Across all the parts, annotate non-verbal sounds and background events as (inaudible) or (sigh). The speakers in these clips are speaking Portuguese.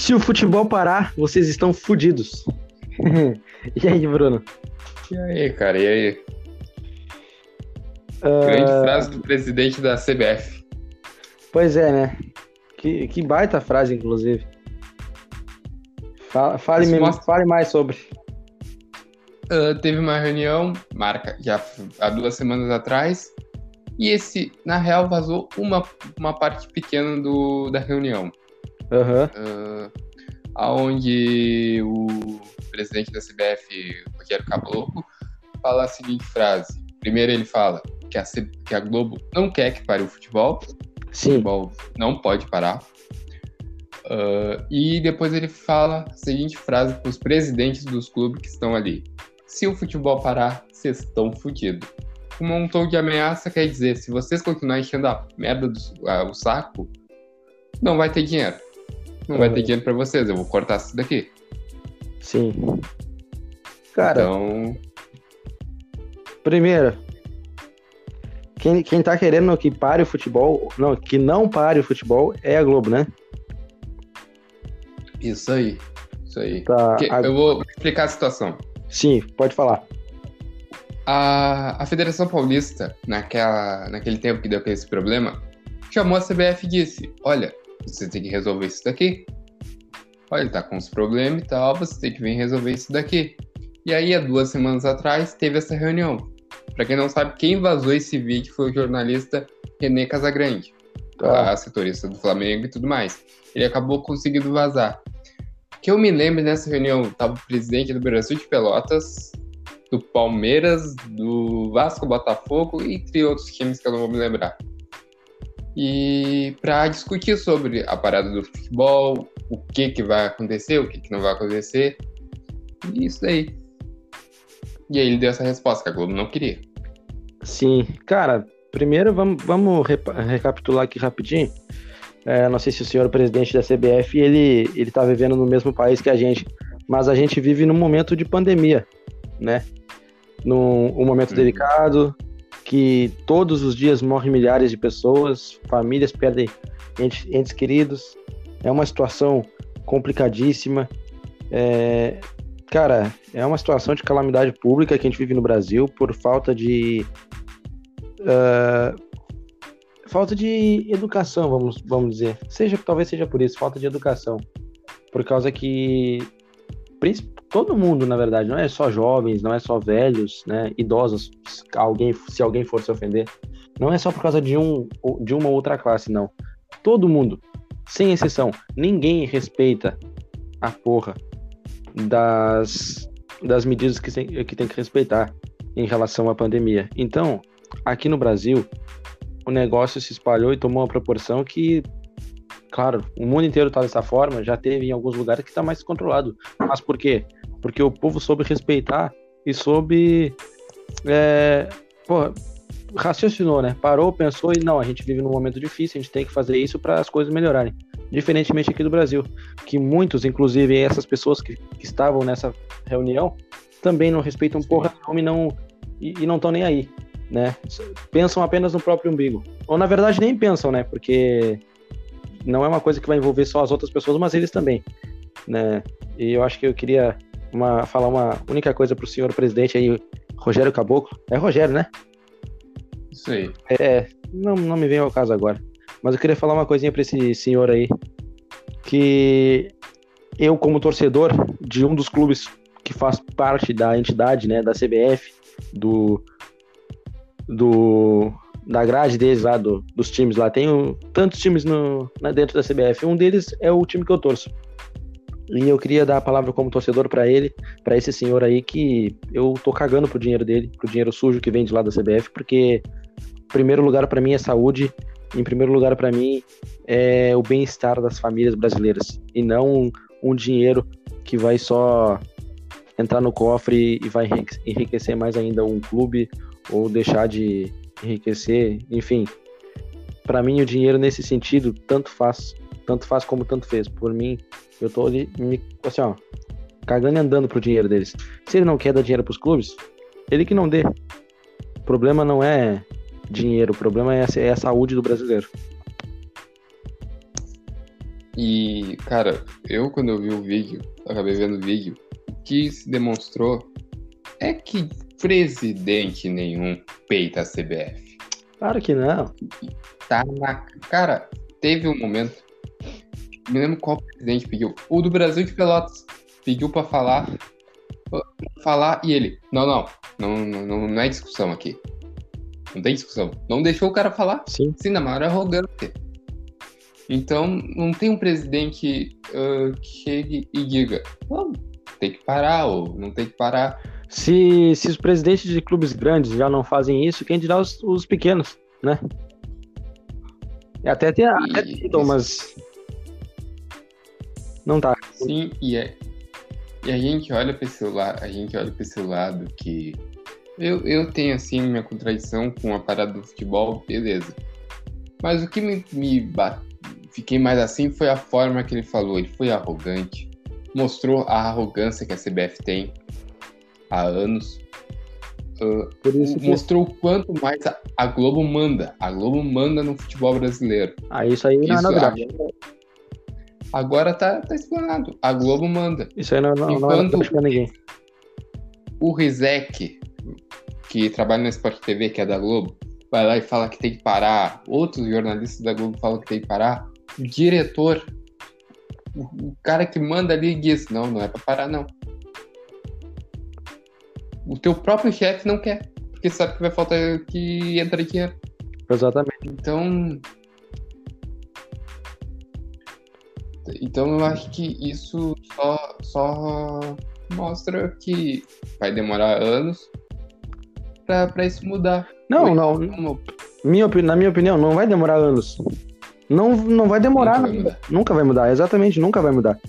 Se o futebol parar, vocês estão fodidos. (laughs) e aí, Bruno? E aí, cara, e aí? Uh... Grande frase do presidente da CBF. Pois é, né? Que, que baita frase, inclusive. Fala, fale, mesmo, mostra... fale mais sobre. Uh, teve uma reunião, marca, já há duas semanas atrás, e esse, na real, vazou uma, uma parte pequena do, da reunião. Uhum. Uh, onde o presidente da CBF, Rogério Caboclo, fala a seguinte frase. Primeiro ele fala que a, C... que a Globo não quer que pare o futebol. Sim. O futebol não pode parar. Uh, e depois ele fala a seguinte frase para os presidentes dos clubes que estão ali. Se o futebol parar, vocês estão fodidos. Como um tom de ameaça quer dizer, se vocês continuarem enchendo a merda do uh, o saco, não vai ter dinheiro. Não vai ter dinheiro para vocês, eu vou cortar isso daqui. Sim. Cara. Então. Primeiro, quem, quem tá querendo que pare o futebol, não, que não pare o futebol é a Globo, né? Isso aí. Isso aí. Tá, a... Eu vou explicar a situação. Sim, pode falar. A, a Federação Paulista, naquela, naquele tempo que deu aquele problema, chamou a CBF e disse: Olha, você tem que resolver isso daqui. Olha, ele tá com uns problemas e tal, você tem que vir resolver isso daqui. E aí, há duas semanas atrás, teve essa reunião. Para quem não sabe, quem vazou esse vídeo foi o jornalista René Casagrande, ah. a setorista do Flamengo e tudo mais. Ele acabou conseguindo vazar. Que eu me lembro nessa reunião, tava o presidente do Brasil de Pelotas, do Palmeiras, do Vasco Botafogo, entre outros times que eu não vou me lembrar. E para discutir sobre a parada do futebol, o que que vai acontecer, o que que não vai acontecer, e isso daí. E aí ele deu essa resposta que a Globo não queria. Sim, cara, primeiro vamos, vamos recapitular aqui rapidinho. É, não sei se o senhor presidente da CBF ele ele está vivendo no mesmo país que a gente, mas a gente vive num momento de pandemia, né? Num um momento uhum. delicado, que todos os dias morrem milhares de pessoas, famílias perdem entes, entes queridos. É uma situação complicadíssima. É, cara, é uma situação de calamidade pública que a gente vive no Brasil por falta de uh, falta de educação, vamos, vamos dizer. Seja, talvez seja por isso, falta de educação. Por causa que todo mundo, na verdade, não é só jovens, não é só velhos, né, idosos, alguém, se alguém for se ofender, não é só por causa de um de uma outra classe, não. Todo mundo, sem exceção, ninguém respeita a porra das das medidas que tem, que tem que respeitar em relação à pandemia. Então, aqui no Brasil, o negócio se espalhou e tomou uma proporção que, claro, o mundo inteiro está dessa forma, já teve em alguns lugares que está mais controlado. Mas por quê? Porque o povo soube respeitar e soube. É, pô, raciocinou, né? Parou, pensou e não, a gente vive num momento difícil, a gente tem que fazer isso para as coisas melhorarem. Diferentemente aqui do Brasil, que muitos, inclusive essas pessoas que, que estavam nessa reunião, também não respeitam porra nenhuma e não, e, e não estão nem aí né? Pensam apenas no próprio umbigo. Ou na verdade nem pensam, né? Porque não é uma coisa que vai envolver só as outras pessoas, mas eles também, né? E eu acho que eu queria uma, falar uma única coisa para o senhor presidente aí, Rogério Caboclo. É Rogério, né? Isso aí. É, não, não me vem ao caso agora. Mas eu queria falar uma coisinha para esse senhor aí, que eu como torcedor de um dos clubes que faz parte da entidade, né, da CBF, do do da grade deles lá, do, dos times lá. Tem tantos times no, na, dentro da CBF. Um deles é o time que eu torço. E eu queria dar a palavra como torcedor para ele, para esse senhor aí, que eu tô cagando pro dinheiro dele, pro dinheiro sujo que vem de lá da CBF, porque primeiro lugar para mim é saúde, em primeiro lugar para mim é o bem-estar das famílias brasileiras e não um, um dinheiro que vai só entrar no cofre e vai enriquecer mais ainda um clube ou deixar de enriquecer, enfim. Para mim o dinheiro nesse sentido tanto faz, tanto faz como tanto fez. Por mim, eu tô ali, me, assim, ó, cagando e andando pro dinheiro deles. Se ele não quer dar dinheiro pros clubes, ele que não dê. O problema não é dinheiro, o problema é a, é a saúde do brasileiro. E, cara, eu quando eu vi o vídeo, acabei vendo o vídeo, o que se demonstrou é que presidente nenhum peita a CBF. Claro que não. Tá na. Cara, teve um momento. Me lembro qual presidente pediu. O do Brasil de Pelotas. Pediu pra falar. Pra falar e ele. Não, não. Não, não, não é discussão aqui. Não tem discussão. Não deixou o cara falar. Sim. Sim, na maior arrogância. Então, não tem um presidente uh, que chegue e diga, não, tem que parar, ou não tem que parar. Se, se os presidentes de clubes grandes já não fazem isso, quem dirá os, os pequenos, né? Até tem, até tentam, mas não tá. Sim, e, é, e a gente olha para esse lado, a gente olha para esse lado que eu, eu tenho assim minha contradição com a parada do futebol, beleza. Mas o que me, me bate, fiquei mais assim foi a forma que ele falou. Ele foi arrogante, mostrou a arrogância que a CBF tem há anos. Uh. Mostrou o quanto mais a, a, Globo manda. A Globo manda no futebol brasileiro. Ah, isso aí não é novidade. Agora tá, tá explanado. A Globo manda. Isso aí não, não, Enquanto não é pra ninguém. O Rizek, que trabalha na Sport TV, que é da Globo, vai lá e fala que tem que parar. Outros jornalistas da Globo falam que tem que parar. O diretor, o, o cara que manda ali diz: não, não é pra parar, não. O teu próprio chefe não quer, porque sabe que vai faltar que entra dinheiro. Exatamente. Então. Então eu acho que isso só, só mostra que vai demorar anos para isso mudar. Não, Foi não. Como... Minha, na minha opinião, não vai demorar anos. Não, não vai demorar. Nunca vai, mudar. nunca vai mudar, exatamente, nunca vai mudar.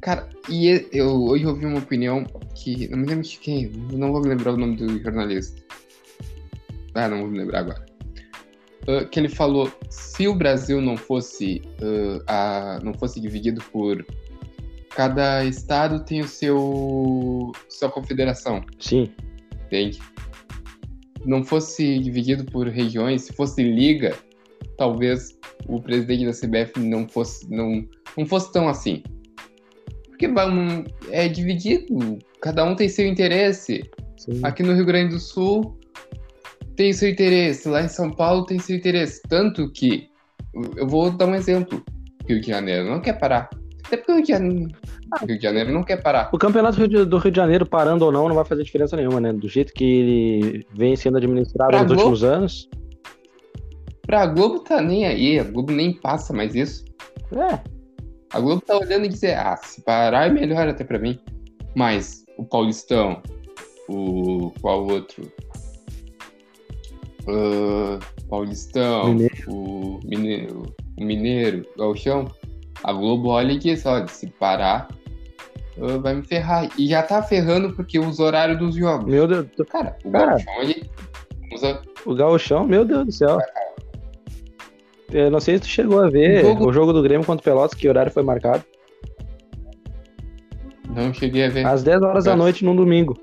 Cara, e eu hoje ouvi uma opinião que. Não me lembro de quem, não vou me lembrar o nome do jornalista. Ah, não vou me lembrar agora. Uh, que ele falou: se o Brasil não fosse, uh, a, não fosse dividido por. Cada estado tem o seu. sua confederação. Sim. Entende? Não fosse dividido por regiões, se fosse liga, talvez o presidente da CBF não fosse, não, não fosse tão assim. Porque é dividido, cada um tem seu interesse. Sim. Aqui no Rio Grande do Sul tem seu interesse, lá em São Paulo tem seu interesse. Tanto que, eu vou dar um exemplo: Rio de Janeiro não quer parar. Até porque o Rio de Janeiro, Rio de Janeiro não quer parar. O campeonato do Rio de Janeiro, parando ou não, não vai fazer diferença nenhuma, né? Do jeito que ele vem sendo administrado pra nos Globo, últimos anos. Pra Globo tá nem aí, a Globo nem passa mais isso. É. A Globo tá olhando e dizer, ah, se parar é melhor até pra mim. Mas o Paulistão, o. qual outro? Uh, Paulistão, Mineiro. o Mineiro, o Mineiro, Galchão, a Globo olha diz, olha, se parar, uh, vai me ferrar. E já tá ferrando porque os horários dos jogos. Meu Deus. Cara, o Cara, Galchão, ele usa... O Galchão, meu Deus do céu. Eu não sei se tu chegou a ver o jogo, o jogo do Grêmio contra o Pelotas, que horário foi marcado. Não cheguei a ver. Às 10 horas da noite num domingo.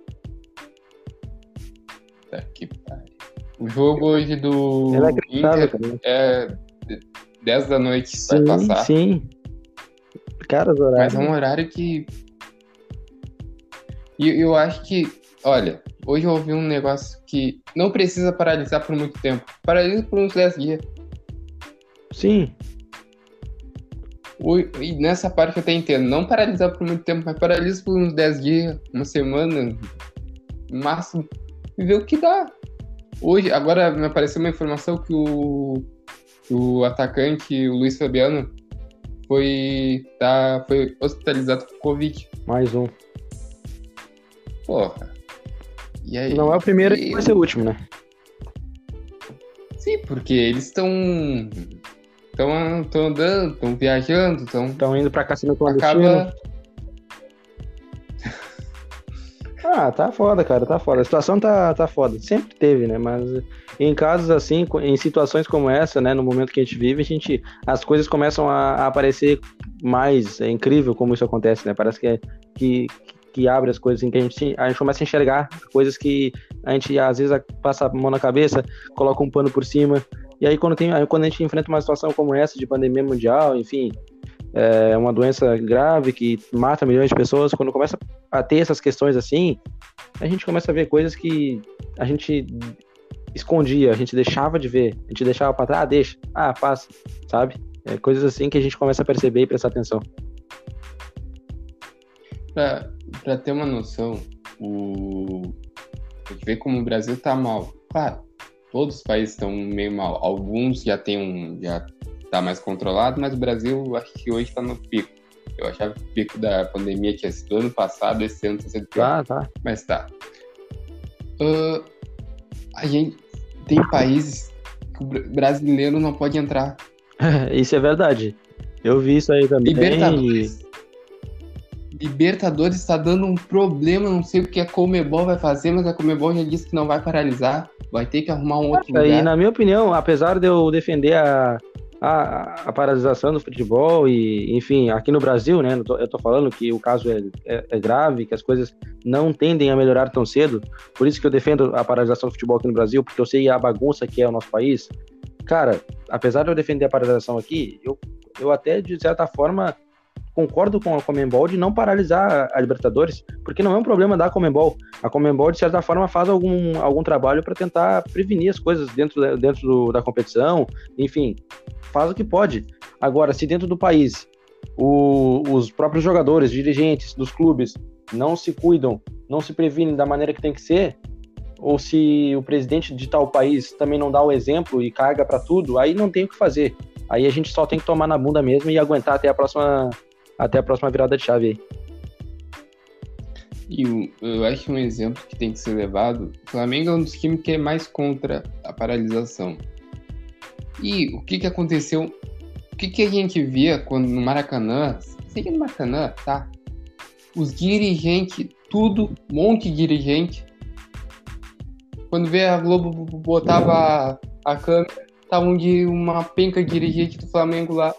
Tá que pariu. O jogo hoje do é Inter cara. é 10 da noite, sim, vai passar. Sim, Cara, os horários. Mas é um horário que. E eu acho que, olha, hoje eu ouvi um negócio que não precisa paralisar por muito tempo. Paralisa por uns 10 dias. Sim. O, e nessa parte eu até entendo. Não paralisar por muito tempo, mas paralisa por uns 10 dias, uma semana, no máximo, e ver o que dá. Hoje, agora me apareceu uma informação que o, o atacante, o Luiz Fabiano, foi, tá, foi hospitalizado por Covid. Mais um. Porra. E aí, Não é o primeiro e vai ser o último, né? Sim, porque eles estão. Estão andando, estão viajando, estão. Estão indo pra cassino clandestino. Acaba. (laughs) Ah, tá foda, cara, tá foda. A situação tá, tá foda. Sempre teve, né? Mas em casos assim, em situações como essa, né? No momento que a gente vive, a gente, as coisas começam a, a aparecer mais. É incrível como isso acontece, né? Parece que, é, que, que abre as coisas, em que a gente, a gente começa a enxergar coisas que a gente às vezes passa a mão na cabeça, coloca um pano por cima. E aí quando, tem, quando a gente enfrenta uma situação como essa de pandemia mundial, enfim, é uma doença grave que mata milhões de pessoas. Quando começa a ter essas questões assim, a gente começa a ver coisas que a gente escondia, a gente deixava de ver, a gente deixava para trás, ah, deixa, ah, passa, sabe? É, coisas assim que a gente começa a perceber e prestar atenção. Para ter uma noção, o... vê como o Brasil tá mal. Claro, todos os países estão meio mal. Alguns já tem um, já tá mais controlado, mas o Brasil acho que hoje está no pico. Eu achava que o pico da pandemia tinha sido ano passado, esse ano está sendo pior. Tá, tá. Mas tá. Uh, a gente tem países que o brasileiro não pode entrar. (laughs) isso é verdade. Eu vi isso aí também. Libertadores. Libertadores está dando um problema, não sei o que a Comebol vai fazer, mas a Comebol já disse que não vai paralisar, vai ter que arrumar um outro lugar. E na minha opinião, apesar de eu defender a, a, a paralisação do futebol e, enfim, aqui no Brasil, né, eu tô falando que o caso é, é, é, grave, que as coisas não tendem a melhorar tão cedo, por isso que eu defendo a paralisação do futebol aqui no Brasil, porque eu sei a bagunça que é o nosso país. Cara, apesar de eu defender a paralisação aqui, eu, eu até, de certa forma, concordo com a Comembol de não paralisar a Libertadores, porque não é um problema da Comembol. A Comembol, de certa forma, faz algum, algum trabalho para tentar prevenir as coisas dentro, dentro do, da competição, enfim, faz o que pode. Agora, se dentro do país o, os próprios jogadores, dirigentes dos clubes não se cuidam, não se previnem da maneira que tem que ser, ou se o presidente de tal país também não dá o exemplo e caga para tudo, aí não tem o que fazer. Aí a gente só tem que tomar na bunda mesmo e aguentar até a próxima até a próxima virada de chave aí. E eu acho um exemplo que tem que ser levado. O Flamengo é um dos times que é mais contra a paralisação. E o que, que aconteceu? O que, que a gente via quando no Maracanã? Seria no Maracanã, tá? Os dirigentes, tudo, um monte de dirigente. Quando vê a Globo botava a, a câmera, estavam de uma penca de dirigente do Flamengo lá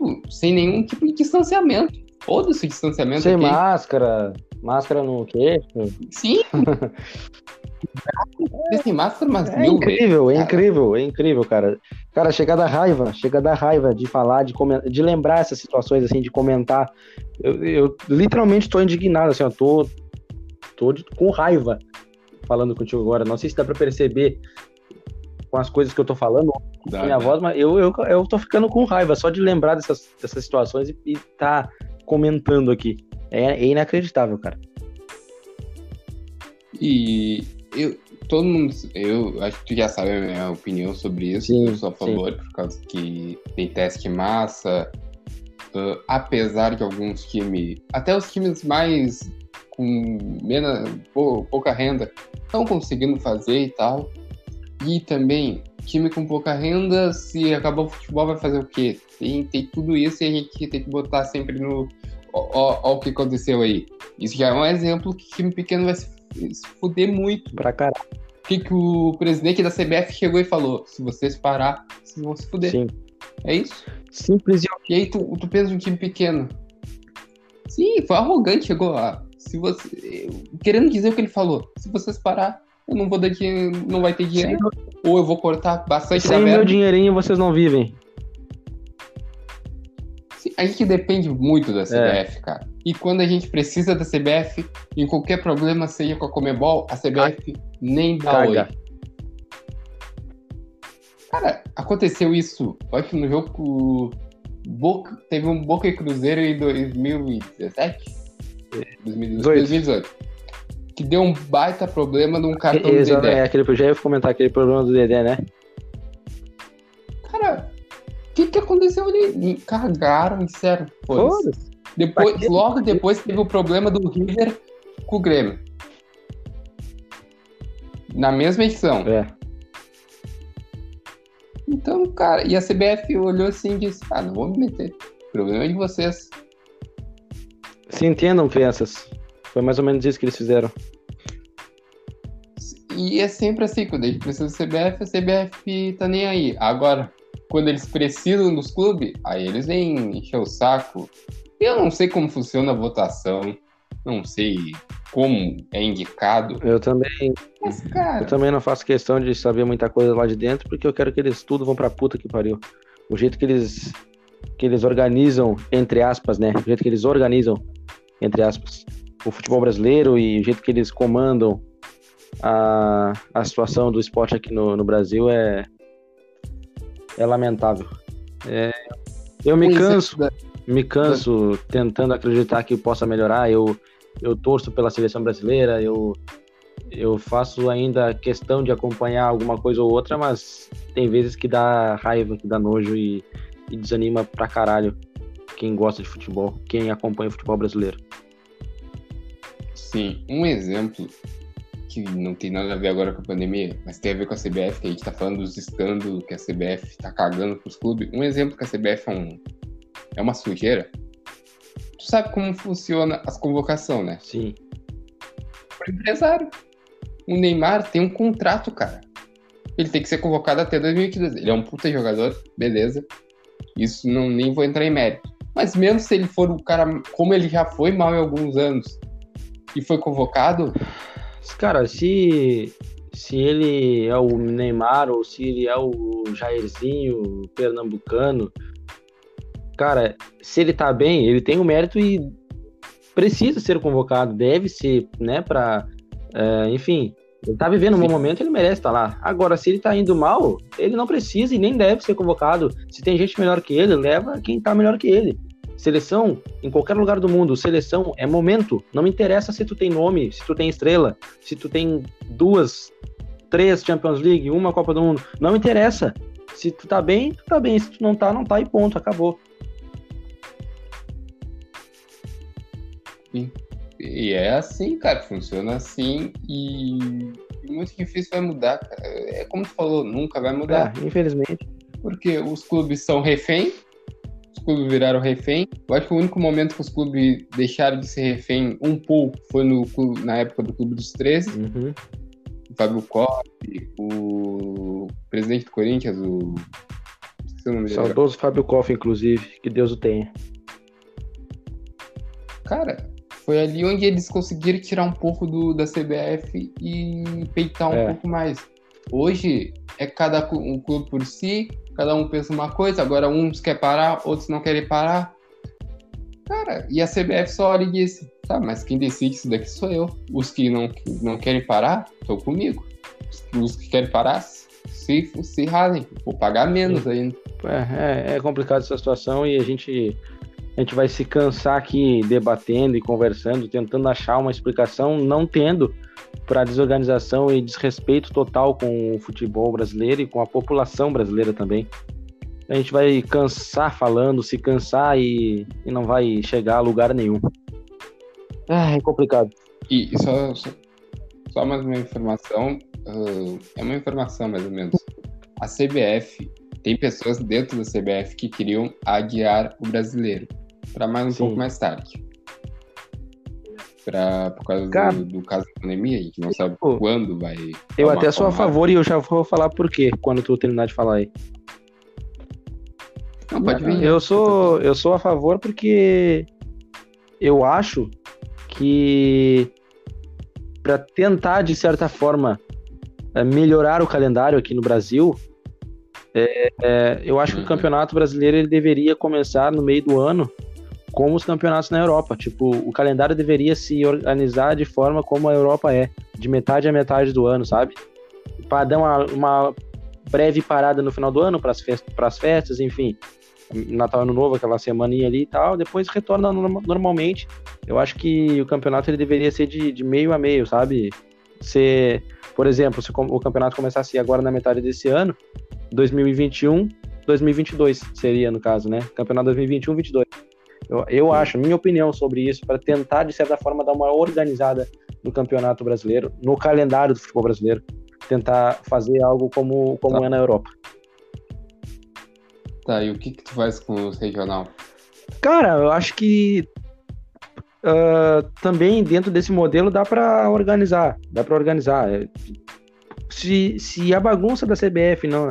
tipo, sem nenhum tipo de distanciamento. Todo esse distanciamento. Sem aqui. máscara, máscara no queixo. Sim. (laughs) sem máscara, mas é incrível, vezes, é incrível, é incrível, cara. Cara, chega da raiva, chega da raiva de falar, de, de lembrar essas situações, assim, de comentar. Eu, eu literalmente tô indignado, assim, eu tô, tô de, com raiva falando contigo agora. Não sei se dá pra perceber com as coisas que eu tô falando, Dá, minha voz, mas eu, eu, eu tô ficando com raiva só de lembrar dessas, dessas situações e, e tá comentando aqui. É, é, inacreditável, cara. E eu, todo mundo, eu acho que tu já sabe a minha opinião sobre isso. Sim, eu sou a favor, sim. por causa que tem teste massa. Uh, apesar de alguns times, até os times mais com menos, pouca renda, estão conseguindo fazer e tal. E também time com pouca renda, se acabar o futebol, vai fazer o quê? Tem, tem tudo isso e a gente tem que botar sempre no. Ó, ó, o que aconteceu aí. Isso já é um exemplo que time pequeno vai se, se fuder muito. Pra caralho. O que, que o presidente da CBF chegou e falou? Se vocês parar, vocês vão se fuder. Sim. É isso? Simples e. E aí tu, tu pensa um time pequeno. Sim, foi arrogante, chegou lá. Se você. Querendo dizer o que ele falou. Se vocês parar, eu não vou dar dinheiro, não vai ter dinheiro. Sim. Ou eu vou cortar bastante Sem da verba. meu dinheirinho vocês não vivem. A gente depende muito da CBF, é. cara. E quando a gente precisa da CBF, em qualquer problema, seja com a Comebol, a CBF nem dá Caga. oi. Cara, aconteceu isso. Acho que no jogo Boca, teve um Boca e Cruzeiro em 2017? 2018. 2018 que deu um baita problema num cartão do Dedé. É, aquele, já ia comentar aquele problema do Dedé, né? Cara, o que, que aconteceu ali? Cagaram. Foda depois, logo depois teve o problema do River com o Grêmio. Na mesma edição. É. Então, cara, e a CBF olhou assim e disse: Ah, não vou me meter. O problema é de vocês. Se entendam, crianças. Foi mais ou menos isso que eles fizeram. E é sempre assim, quando a gente precisa do CBF, a CBF tá nem aí. Agora, quando eles precisam dos clubes, aí eles vêm encher o saco. Eu não sei como funciona a votação, não sei como é indicado. Eu também. Mas, cara... Eu também não faço questão de saber muita coisa lá de dentro, porque eu quero que eles tudo vão pra puta que pariu. O jeito que eles que eles organizam, entre aspas, né? O jeito que eles organizam, entre aspas, o futebol brasileiro e o jeito que eles comandam a, a situação do esporte aqui no, no Brasil é, é lamentável. É, eu me canso, me canso tentando acreditar que possa melhorar. Eu, eu torço pela seleção brasileira, eu, eu faço ainda questão de acompanhar alguma coisa ou outra, mas tem vezes que dá raiva, que dá nojo e, e desanima pra caralho quem gosta de futebol, quem acompanha o futebol brasileiro. Sim, um exemplo que não tem nada a ver agora com a pandemia, mas tem a ver com a CBF, que a gente tá falando dos escândalos que a CBF tá cagando pros clubes. Um exemplo que a CBF é, um, é uma sujeira. Tu sabe como funciona as convocações, né? Sim. O empresário. O Neymar tem um contrato, cara. Ele tem que ser convocado até 2022. Ele é um puta jogador, beleza. Isso não nem vou entrar em mérito. Mas mesmo se ele for o cara, como ele já foi mal em alguns anos, e foi convocado, Cara, se, se ele é o Neymar ou se ele é o Jairzinho pernambucano, cara, se ele tá bem, ele tem o mérito e precisa ser convocado, deve ser, né, pra, é, enfim, ele tá vivendo um bom momento, ele merece estar tá lá. Agora, se ele tá indo mal, ele não precisa e nem deve ser convocado. Se tem gente melhor que ele, leva quem tá melhor que ele. Seleção, em qualquer lugar do mundo, seleção é momento. Não me interessa se tu tem nome, se tu tem estrela, se tu tem duas, três Champions League, uma Copa do Mundo. Não interessa. Se tu tá bem, tu tá bem. Se tu não tá, não tá e ponto, acabou. E é assim, cara, funciona assim e muito difícil vai mudar, cara. É como tu falou, nunca vai mudar. É, infelizmente. Porque os clubes são refém clubes viraram refém. Eu acho que o único momento que os clubes deixaram de ser refém um pouco foi no, na época do Clube dos 13. Uhum. O Fábio Koff, o presidente do Corinthians, o. O. Saudoso Fábio Koff, inclusive, que Deus o tenha. Cara, foi ali onde eles conseguiram tirar um pouco do, da CBF e peitar um é. pouco mais. Hoje é cada um clube por si, cada um pensa uma coisa, agora uns querem parar, outros não querem parar. Cara, e a CBF só olha e diz, tá, mas quem decide isso daqui sou eu. Os que não, não querem parar, estão comigo. Os que querem parar, se, se rasem, vou pagar menos ainda. É, é, é complicado essa situação e a gente, a gente vai se cansar aqui debatendo e conversando, tentando achar uma explicação, não tendo para desorganização e desrespeito total com o futebol brasileiro e com a população brasileira também. A gente vai cansar falando, se cansar e, e não vai chegar a lugar nenhum. Ah, é complicado. E, e só, só, só, mais uma informação, uh, é uma informação mais ou menos. A CBF, tem pessoas dentro da CBF que queriam adiar o brasileiro para mais um Sim. pouco mais tarde pra, por causa Cara, do, do, caso da pandemia, a gente não sabe pô, quando vai. Eu até sou a favor e eu já vou falar por quê quando tu terminar de falar aí. Não, pode vir. Eu sou, eu sou a favor porque eu acho que para tentar, de certa forma, eh, melhorar o calendário aqui no Brasil, é, é, eu acho que o uhum. Campeonato Brasileiro ele deveria começar no meio do ano como os campeonatos na Europa. Tipo, o calendário deveria se organizar de forma como a Europa é, de metade a metade do ano, sabe? Para dar uma, uma breve parada no final do ano para as festas, festas, enfim. Natal Ano Novo, aquela semaninha ali e tal, depois retorna normalmente. Eu acho que o campeonato ele deveria ser de, de meio a meio, sabe? Ser, por exemplo, se o campeonato começasse agora na metade desse ano, 2021, 2022 seria no caso, né? Campeonato 2021-22. Eu, eu acho, minha opinião sobre isso, para tentar, de certa forma, dar uma organizada no campeonato brasileiro, no calendário do futebol brasileiro, tentar fazer algo como, como tá. é na Europa. Tá, e o que, que tu faz com os regional? Cara, eu acho que uh, também dentro desse modelo dá para organizar, dá para organizar. Se, se a bagunça da CBF não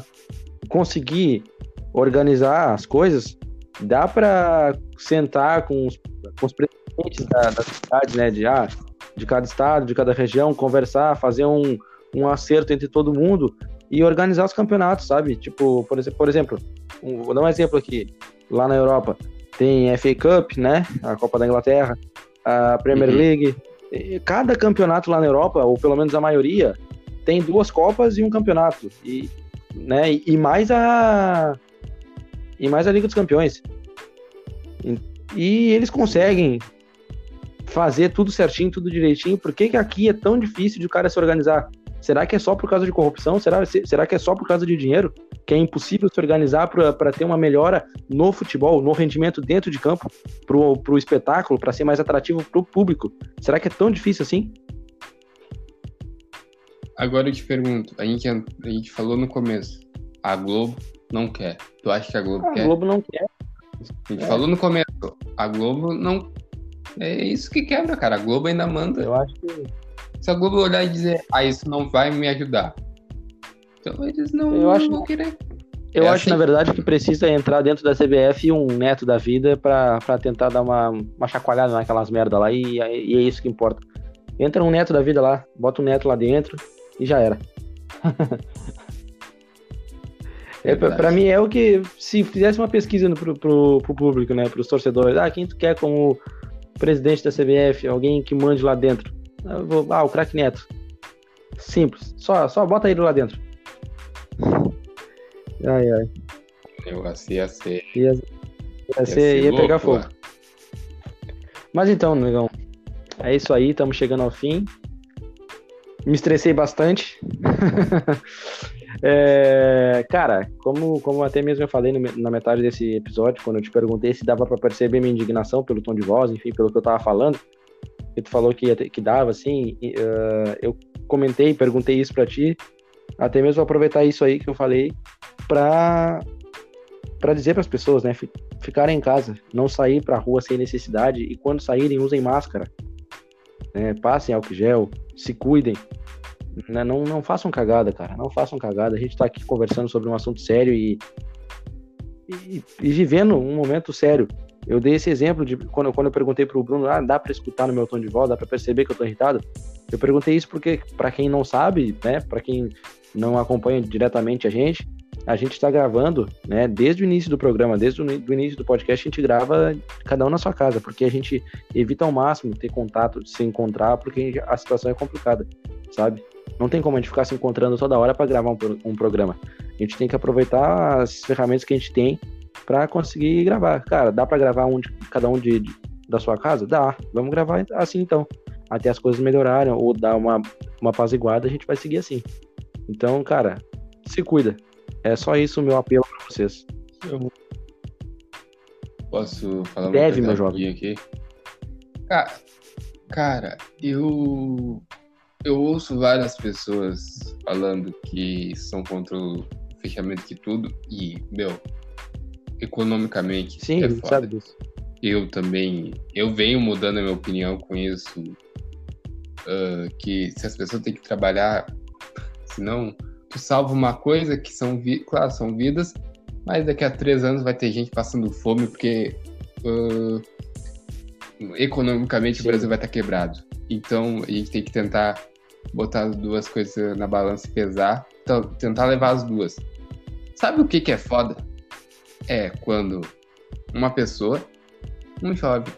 conseguir organizar as coisas, dá para sentar com os, com os presidentes da, das cidades, né, de, ah, de cada estado, de cada região, conversar, fazer um, um acerto entre todo mundo e organizar os campeonatos, sabe? Tipo, por, exemplo, por exemplo um, vou dar um exemplo aqui. lá na Europa tem FA Cup, né? A Copa da Inglaterra, a Premier uhum. League. Cada campeonato lá na Europa, ou pelo menos a maioria, tem duas Copas e um campeonato. E, né? E mais a e mais a Liga dos Campeões. E, e eles conseguem fazer tudo certinho, tudo direitinho. Por que, que aqui é tão difícil de o cara se organizar? Será que é só por causa de corrupção? Será, será que é só por causa de dinheiro? Que é impossível se organizar para ter uma melhora no futebol, no rendimento dentro de campo, para o espetáculo, para ser mais atrativo para o público? Será que é tão difícil assim? Agora eu te pergunto, a gente, a gente falou no começo, a Globo não quer. Tu acha que a Globo a quer? A Globo não quer. A gente é. falou no começo, a Globo não. É isso que quebra, cara. A Globo ainda manda. Eu acho que. Se a Globo olhar e dizer, ah, isso não vai me ajudar. Então eles não, eu acho, vão querer. Eu é acho, assim. na verdade, que precisa entrar dentro da CBF um neto da vida pra, pra tentar dar uma, uma chacoalhada naquelas merda lá e, e é isso que importa. Entra um neto da vida lá, bota um neto lá dentro e já era. (laughs) É, para mim é o que, se fizesse uma pesquisa pro, pro, público, né, pros torcedores, ah, quem tu quer como presidente da CBF, alguém que mande lá dentro? Vou, ah, o craque Neto. Simples, só, só bota ele lá dentro. (laughs) Ai, ai. Eu assim ia ser. Ia, ia, ser, ia pegar fogo. Mas então, negão, é isso aí, estamos chegando ao fim. Me estressei bastante. (laughs) É, cara, como, como até mesmo eu falei no, na metade desse episódio, quando eu te perguntei se dava para perceber minha indignação pelo tom de voz, enfim, pelo que eu tava falando, que tu falou que, que dava, assim, uh, eu comentei, perguntei isso para ti, até mesmo aproveitar isso aí que eu falei para para dizer para as pessoas, né, ficarem em casa, não sair para rua sem necessidade e quando saírem usem máscara, né, passem álcool gel, se cuidem, né? Não, não façam cagada, cara. Não façam cagada. A gente tá aqui conversando sobre um assunto sério e, e, e vivendo um momento sério. Eu dei esse exemplo de quando, quando eu perguntei pro Bruno, ah, dá para escutar no meu tom de voz, dá para perceber que eu tô irritado. Eu perguntei isso porque, para quem não sabe, né, para quem não acompanha diretamente a gente, a gente está gravando, né, desde o início do programa, desde o início do podcast, a gente grava cada um na sua casa, porque a gente evita ao máximo ter contato, se encontrar, porque a situação é complicada, sabe? Não tem como a gente ficar se encontrando toda hora para gravar um, um, programa. A gente tem que aproveitar as ferramentas que a gente tem para conseguir gravar. Cara, dá para gravar um de, cada um de, de, da sua casa? Dá. Vamos gravar assim então. Até as coisas melhorarem ou dar uma, uma iguada, a gente vai seguir assim. Então, cara, se cuida. É só isso o meu apelo para vocês. Eu posso falar Deve, meu jovem. aqui? Cara, cara, eu eu ouço várias pessoas falando que são contra o fechamento de tudo e, meu, economicamente Sim, é foda. sabe disso. Eu também, eu venho mudando a minha opinião com isso, uh, que se as pessoas têm que trabalhar, (laughs) senão tu salva uma coisa que são, claro, são vidas, mas daqui a três anos vai ter gente passando fome porque uh, economicamente Sim. o Brasil vai estar quebrado. Então a gente tem que tentar botar as duas coisas na balança e pesar, então, tentar levar as duas. Sabe o que, que é foda? É quando uma pessoa, um jovem,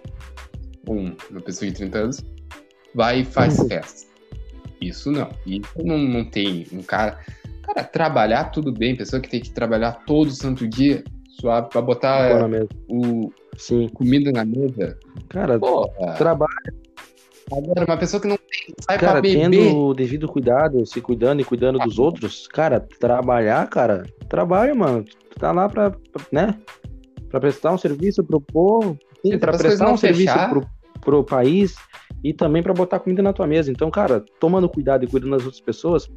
um, uma pessoa de 30 anos, vai e faz uhum. festa. Isso não. Isso não, não tem um cara. Cara, trabalhar tudo bem, pessoa que tem que trabalhar todo santo dia, suave, pra botar o, Sim. comida na mesa. Cara, Porra. trabalha. Agora, uma pessoa que não sai cara, pra beber. tendo o devido cuidado, se cuidando e cuidando ah. dos outros, cara, trabalhar, cara, trabalha, mano. Tu tá lá pra, né? Pra prestar um serviço pro povo, sim, pra prestar um serviço pro, pro país e também para botar comida na tua mesa. Então, cara, tomando cuidado e cuidando das outras pessoas,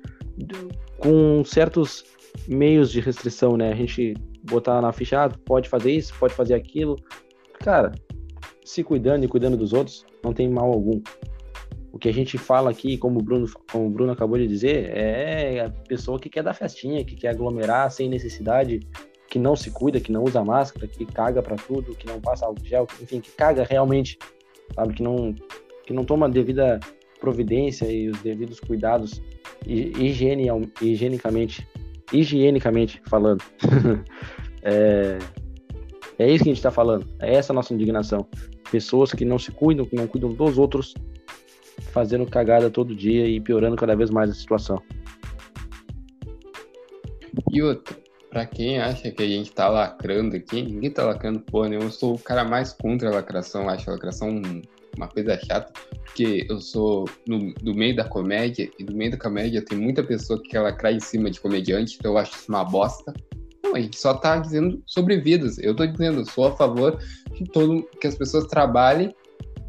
com certos meios de restrição, né? A gente botar na ficha, ah, pode fazer isso, pode fazer aquilo. Cara, se cuidando e cuidando dos outros, não tem mal algum. O que a gente fala aqui, como o Bruno, como o Bruno acabou de dizer, é a pessoa que quer dar festinha, que quer aglomerar sem necessidade, que não se cuida, que não usa máscara, que caga para tudo, que não passa álcool gel, enfim, que caga realmente, sabe, que não que não toma devida providência e os devidos cuidados higiene, higienicamente, higienicamente falando. (laughs) é, É isso que a gente está falando. É essa a nossa indignação. Pessoas que não se cuidam, que não cuidam dos outros, fazendo cagada todo dia e piorando cada vez mais a situação. E outro, pra quem acha que a gente tá lacrando aqui, ninguém tá lacrando porra. Eu sou o cara mais contra a lacração, acho a lacração uma coisa chata, porque eu sou no, do meio da comédia, e do meio da comédia tem muita pessoa que quer lacrar em cima de comediante, então eu acho isso uma bosta. Não, a gente só tá dizendo sobre vidas. Eu tô dizendo, eu sou a favor que, todo, que as pessoas trabalhem,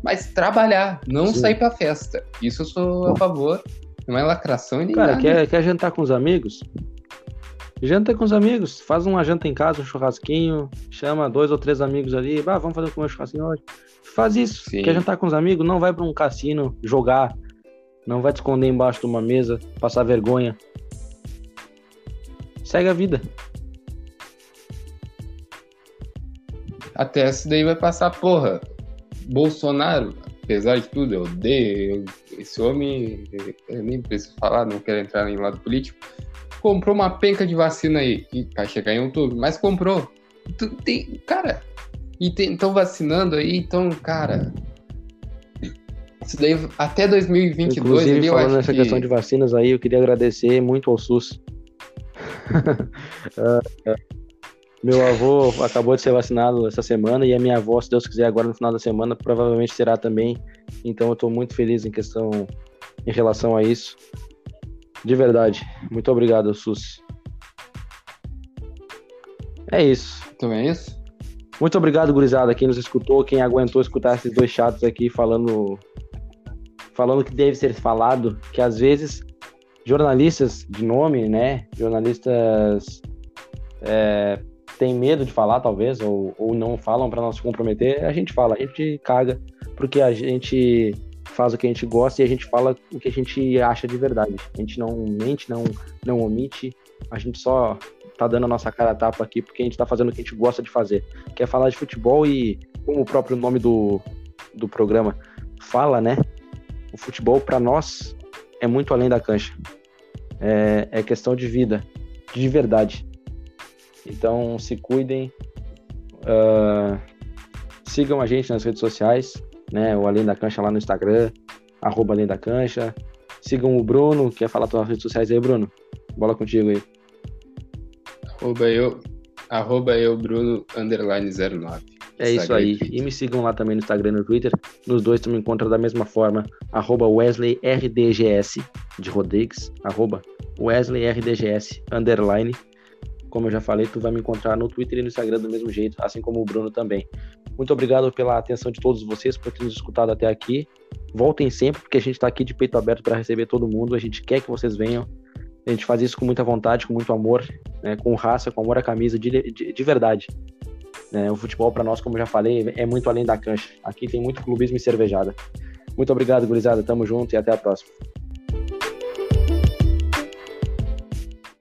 mas trabalhar, não Sim. sair pra festa. Isso eu sou a favor. Não é lacração e nem Cara, nada. Quer, quer jantar com os amigos? Janta com os amigos, faz uma janta em casa, um churrasquinho, chama dois ou três amigos ali, bah, vamos fazer um churrasquinho hoje. Faz isso. Sim. Quer jantar com os amigos? Não vai para um cassino jogar. Não vai te esconder embaixo de uma mesa, passar vergonha. Segue a vida. Até essa daí vai passar, porra. Bolsonaro, apesar de tudo, eu odeio. Esse homem, eu nem preciso falar, não quero entrar em lado político. Comprou uma penca de vacina aí, e vai chegar em outubro, mas comprou. Tem, cara, e estão vacinando aí, então, cara. Isso daí até 2022 Inclusive, ali, falando nessa que... questão de vacinas aí, eu queria agradecer muito ao SUS. (laughs) Meu avô acabou de ser vacinado essa semana e a minha avó, se Deus quiser, agora no final da semana, provavelmente será também. Então eu estou muito feliz em questão em relação a isso. De verdade. Muito obrigado, SUS. É isso. Então é isso? Muito obrigado, gurizada, quem nos escutou, quem aguentou escutar esses dois chatos aqui falando falando que deve ser falado, que às vezes jornalistas de nome, né, jornalistas é, têm medo de falar, talvez, ou, ou não falam para não se comprometer, a gente fala, a gente caga, porque a gente faz o que a gente gosta e a gente fala o que a gente acha de verdade. A gente não mente, não, não omite, a gente só tá dando a nossa cara a tapa aqui, porque a gente tá fazendo o que a gente gosta de fazer, que é falar de futebol e, como o próprio nome do, do programa fala, né? O futebol, para nós, é muito além da cancha. É, é questão de vida, de verdade. Então, se cuidem, uh, sigam a gente nas redes sociais, né? O Além da Cancha lá no Instagram, arroba Além da Cancha. Sigam o Bruno, quer falar suas redes sociais aí, Bruno? Bola contigo aí. Arroba eu, arroba eu Bruno, underline 09. É isso aí. E me sigam lá também no Instagram e no Twitter. Nos dois tu me encontra da mesma forma. Arroba Wesley RDGS de Rodrigues. Arroba Wesley RDGS underline. Como eu já falei, tu vai me encontrar no Twitter e no Instagram do mesmo jeito, assim como o Bruno também. Muito obrigado pela atenção de todos vocês, por terem nos escutado até aqui. Voltem sempre, porque a gente está aqui de peito aberto para receber todo mundo. A gente quer que vocês venham. A gente faz isso com muita vontade, com muito amor, né, com raça, com amor à camisa, de, de, de verdade. Né, o futebol, para nós, como já falei, é muito além da cancha. Aqui tem muito clubismo e cervejada. Muito obrigado, gurizada. Tamo junto e até a próxima.